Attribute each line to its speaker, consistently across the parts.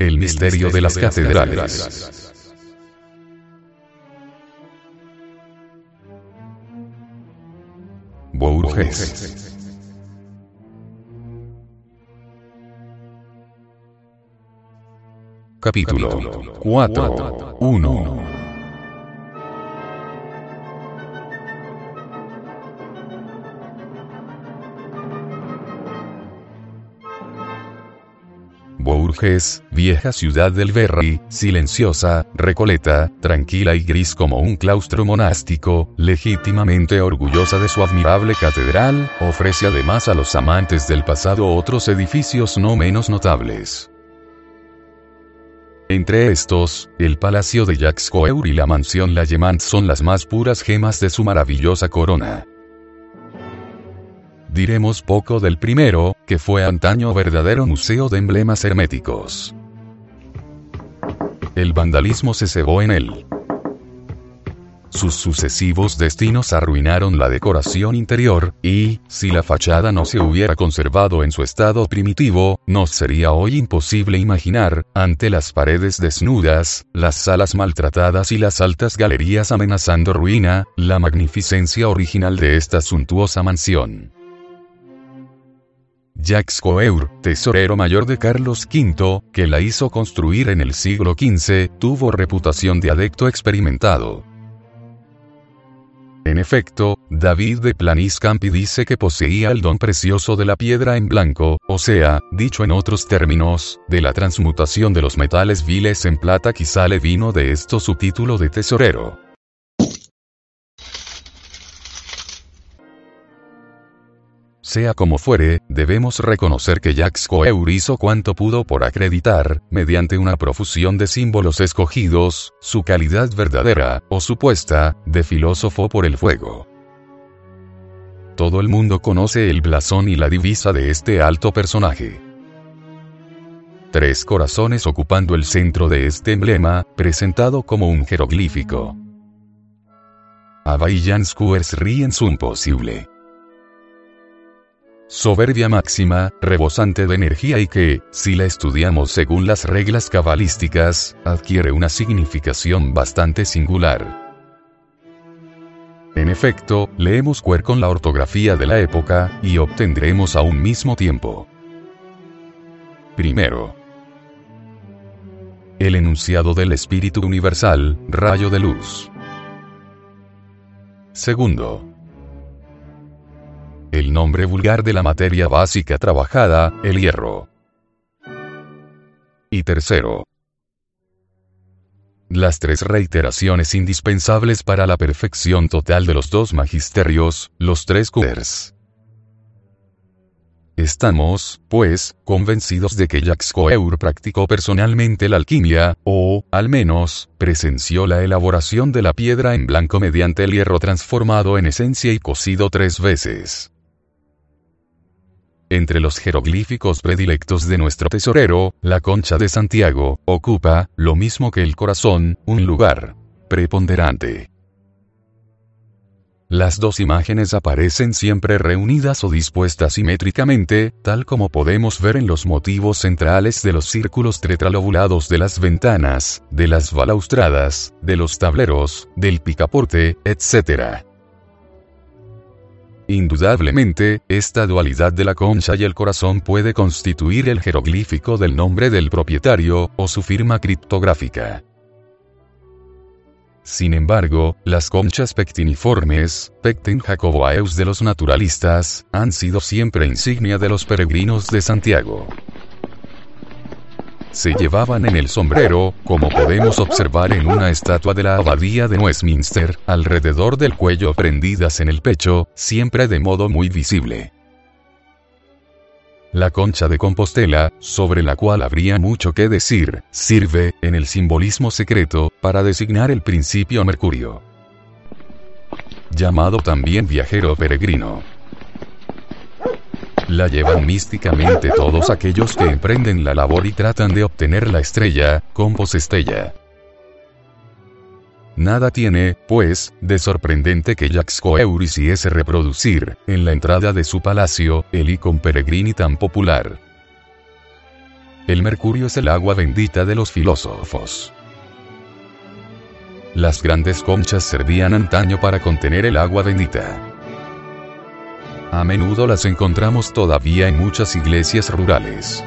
Speaker 1: El misterio de las catedrales. Bourges. Capítulo 4. 1. Vieja ciudad del Berry, silenciosa, recoleta, tranquila y gris como un claustro monástico, legítimamente orgullosa de su admirable catedral, ofrece además a los amantes del pasado otros edificios no menos notables. Entre estos, el Palacio de Jacques Coeur y la Mansión La son las más puras gemas de su maravillosa corona. Diremos poco del primero, que fue antaño verdadero museo de emblemas herméticos. El vandalismo se cebó en él. Sus sucesivos destinos arruinaron la decoración interior, y, si la fachada no se hubiera conservado en su estado primitivo, nos sería hoy imposible imaginar, ante las paredes desnudas, las salas maltratadas y las altas galerías amenazando ruina, la magnificencia original de esta suntuosa mansión. Jacques Coeur, tesorero mayor de Carlos V, que la hizo construir en el siglo XV, tuvo reputación de adecto experimentado. En efecto, David de Planiscampi dice que poseía el don precioso de la piedra en blanco, o sea, dicho en otros términos, de la transmutación de los metales viles en plata quizá le vino de esto su título de tesorero. Sea como fuere, debemos reconocer que Jacques Coeur hizo cuanto pudo por acreditar, mediante una profusión de símbolos escogidos, su calidad verdadera, o supuesta, de filósofo por el fuego. Todo el mundo conoce el blasón y la divisa de este alto personaje. Tres corazones ocupando el centro de este emblema, presentado como un jeroglífico. Availlans Coeurs rien su imposible soberbia máxima, rebosante de energía y que, si la estudiamos según las reglas cabalísticas, adquiere una significación bastante singular. En efecto, leemos Cuer con la ortografía de la época, y obtendremos a un mismo tiempo. Primero. El enunciado del Espíritu Universal, rayo de luz. Segundo el nombre vulgar de la materia básica trabajada, el hierro. Y tercero, las tres reiteraciones indispensables para la perfección total de los dos magisterios, los tres Coeurs. Estamos, pues, convencidos de que Jacques Coeur practicó personalmente la alquimia, o, al menos, presenció la elaboración de la piedra en blanco mediante el hierro transformado en esencia y cocido tres veces. Entre los jeroglíficos predilectos de nuestro tesorero, la concha de Santiago, ocupa, lo mismo que el corazón, un lugar preponderante. Las dos imágenes aparecen siempre reunidas o dispuestas simétricamente, tal como podemos ver en los motivos centrales de los círculos tetralobulados de las ventanas, de las balaustradas, de los tableros, del picaporte, etc. Indudablemente, esta dualidad de la concha y el corazón puede constituir el jeroglífico del nombre del propietario, o su firma criptográfica. Sin embargo, las conchas pectiniformes, Pecten jacoboaeus de los naturalistas, han sido siempre insignia de los peregrinos de Santiago se llevaban en el sombrero, como podemos observar en una estatua de la abadía de Westminster, alrededor del cuello prendidas en el pecho, siempre de modo muy visible. La concha de Compostela, sobre la cual habría mucho que decir, sirve, en el simbolismo secreto, para designar el principio Mercurio. Llamado también viajero peregrino la llevan místicamente todos aquellos que emprenden la labor y tratan de obtener la estrella, compos estella. Nada tiene, pues, de sorprendente que Jacques Coeur hiciese reproducir, en la entrada de su palacio, el icon peregrini tan popular. El mercurio es el agua bendita de los filósofos. Las grandes conchas servían antaño para contener el agua bendita. A menudo las encontramos todavía en muchas iglesias rurales.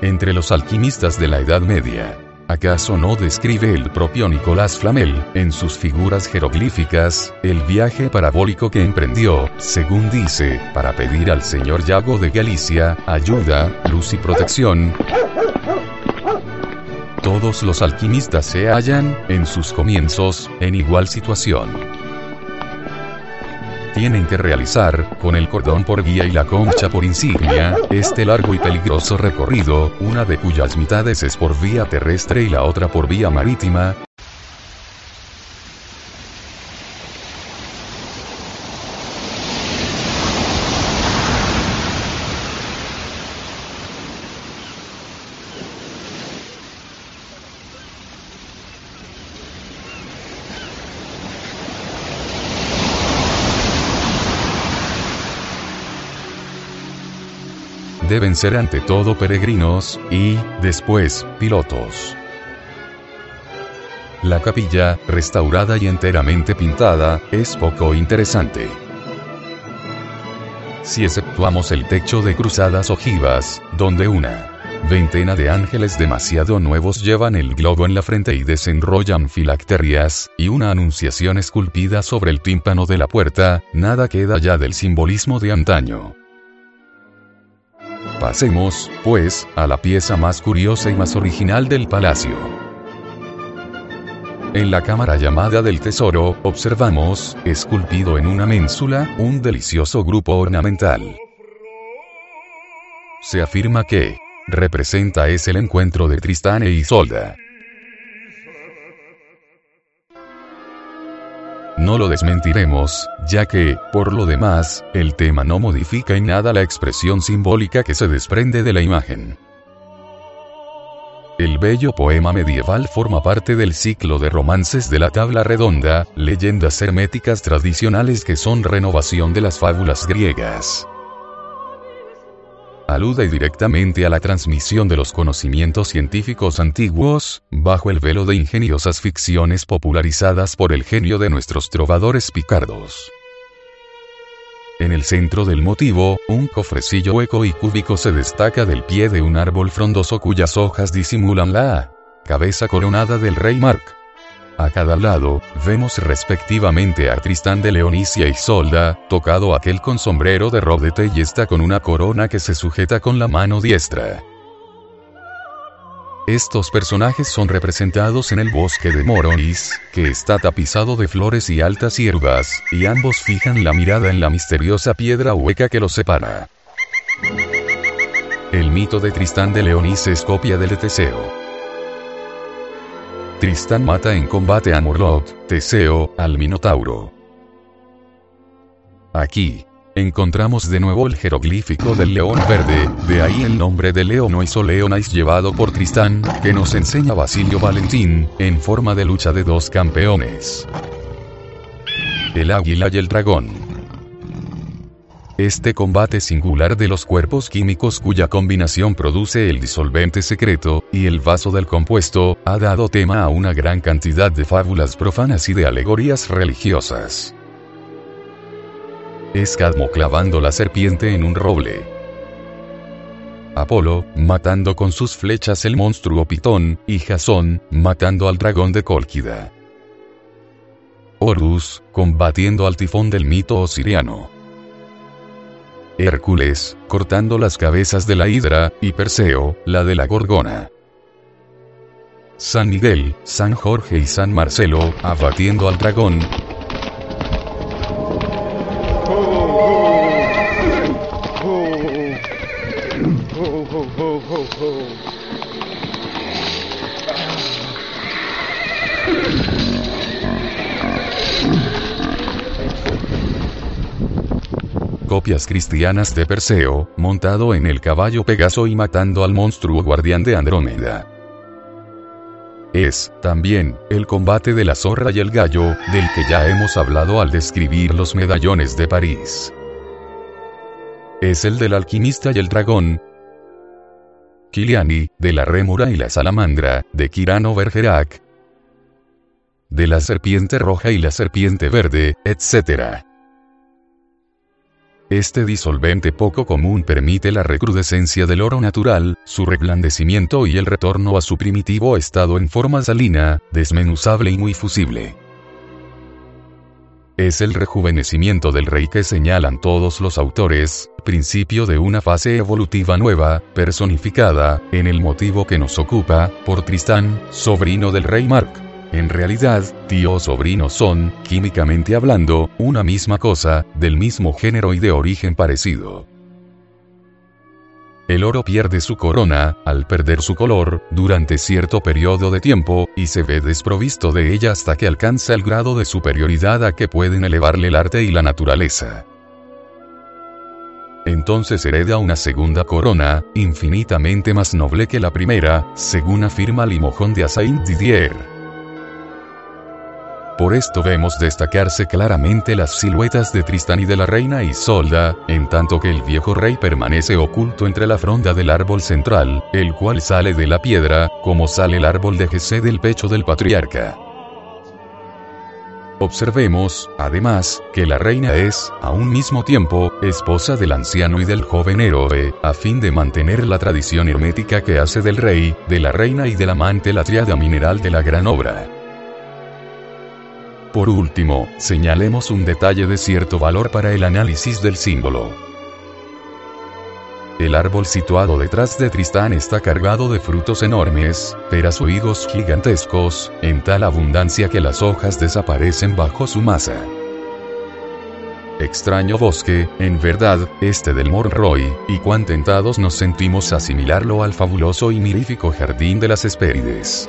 Speaker 1: Entre los alquimistas de la Edad Media, ¿Acaso no describe el propio Nicolás Flamel, en sus figuras jeroglíficas, el viaje parabólico que emprendió, según dice, para pedir al señor Yago de Galicia, ayuda, luz y protección? Todos los alquimistas se hallan, en sus comienzos, en igual situación tienen que realizar, con el cordón por guía y la concha por insignia, este largo y peligroso recorrido, una de cuyas mitades es por vía terrestre y la otra por vía marítima, deben ser ante todo peregrinos, y, después, pilotos. La capilla, restaurada y enteramente pintada, es poco interesante. Si exceptuamos el techo de cruzadas ojivas, donde una veintena de ángeles demasiado nuevos llevan el globo en la frente y desenrollan filacterias, y una anunciación esculpida sobre el tímpano de la puerta, nada queda ya del simbolismo de antaño. Pasemos, pues, a la pieza más curiosa y más original del palacio. En la cámara llamada del tesoro, observamos, esculpido en una ménsula, un delicioso grupo ornamental. Se afirma que representa es el encuentro de Tristán e Isolda. No lo desmentiremos, ya que, por lo demás, el tema no modifica en nada la expresión simbólica que se desprende de la imagen. El bello poema medieval forma parte del ciclo de romances de la tabla redonda, leyendas herméticas tradicionales que son renovación de las fábulas griegas alude directamente a la transmisión de los conocimientos científicos antiguos, bajo el velo de ingeniosas ficciones popularizadas por el genio de nuestros trovadores picardos. En el centro del motivo, un cofrecillo hueco y cúbico se destaca del pie de un árbol frondoso cuyas hojas disimulan la cabeza coronada del rey Mark. A cada lado, vemos respectivamente a Tristán de Leonicia y Solda, tocado aquel con sombrero de rodete y esta con una corona que se sujeta con la mano diestra. Estos personajes son representados en el bosque de Moronis, que está tapizado de flores y altas hierbas, y ambos fijan la mirada en la misteriosa piedra hueca que los separa. El mito de Tristán de Leonis es copia del de Teseo. Tristán mata en combate a Morlot, Teseo, al Minotauro. Aquí, encontramos de nuevo el jeroglífico del león verde, de ahí el nombre de Leonois o Leonais llevado por Tristán, que nos enseña Basilio Valentín, en forma de lucha de dos campeones. El águila y el dragón. Este combate singular de los cuerpos químicos cuya combinación produce el disolvente secreto, y el vaso del compuesto, ha dado tema a una gran cantidad de fábulas profanas y de alegorías religiosas. Escadmo clavando la serpiente en un roble. Apolo, matando con sus flechas el monstruo Pitón, y Jasón, matando al dragón de Cólquida. Horus, combatiendo al tifón del mito osiriano. Hércules, cortando las cabezas de la hidra, y Perseo, la de la gorgona. San Miguel, San Jorge y San Marcelo, abatiendo al dragón, copias cristianas de Perseo, montado en el caballo Pegaso y matando al monstruo guardián de Andrómeda. Es, también, el combate de la zorra y el gallo, del que ya hemos hablado al describir los medallones de París. Es el del alquimista y el dragón, Kiliani, de la rémora y la salamandra, de Kirano Bergerac, de la serpiente roja y la serpiente verde, etc. Este disolvente poco común permite la recrudescencia del oro natural, su reblandecimiento y el retorno a su primitivo estado en forma salina, desmenuzable y muy fusible. Es el rejuvenecimiento del rey que señalan todos los autores, principio de una fase evolutiva nueva, personificada, en el motivo que nos ocupa, por Tristán, sobrino del rey Mark. En realidad, tío o sobrino son, químicamente hablando, una misma cosa, del mismo género y de origen parecido. El oro pierde su corona, al perder su color, durante cierto periodo de tiempo, y se ve desprovisto de ella hasta que alcanza el grado de superioridad a que pueden elevarle el arte y la naturaleza. Entonces hereda una segunda corona, infinitamente más noble que la primera, según afirma Limojón de Saint Didier. Por esto vemos destacarse claramente las siluetas de Tristán y de la reina Isolda, en tanto que el viejo rey permanece oculto entre la fronda del árbol central, el cual sale de la piedra, como sale el árbol de Jesé del pecho del patriarca. Observemos, además, que la reina es, a un mismo tiempo, esposa del anciano y del joven héroe, a fin de mantener la tradición hermética que hace del rey, de la reina y del amante la triada mineral de la gran obra. Por último, señalemos un detalle de cierto valor para el análisis del símbolo. El árbol situado detrás de Tristán está cargado de frutos enormes, peras gigantescos, en tal abundancia que las hojas desaparecen bajo su masa. Extraño bosque, en verdad, este del Morroy, y cuán tentados nos sentimos asimilarlo al fabuloso y mirífico jardín de las Hespérides.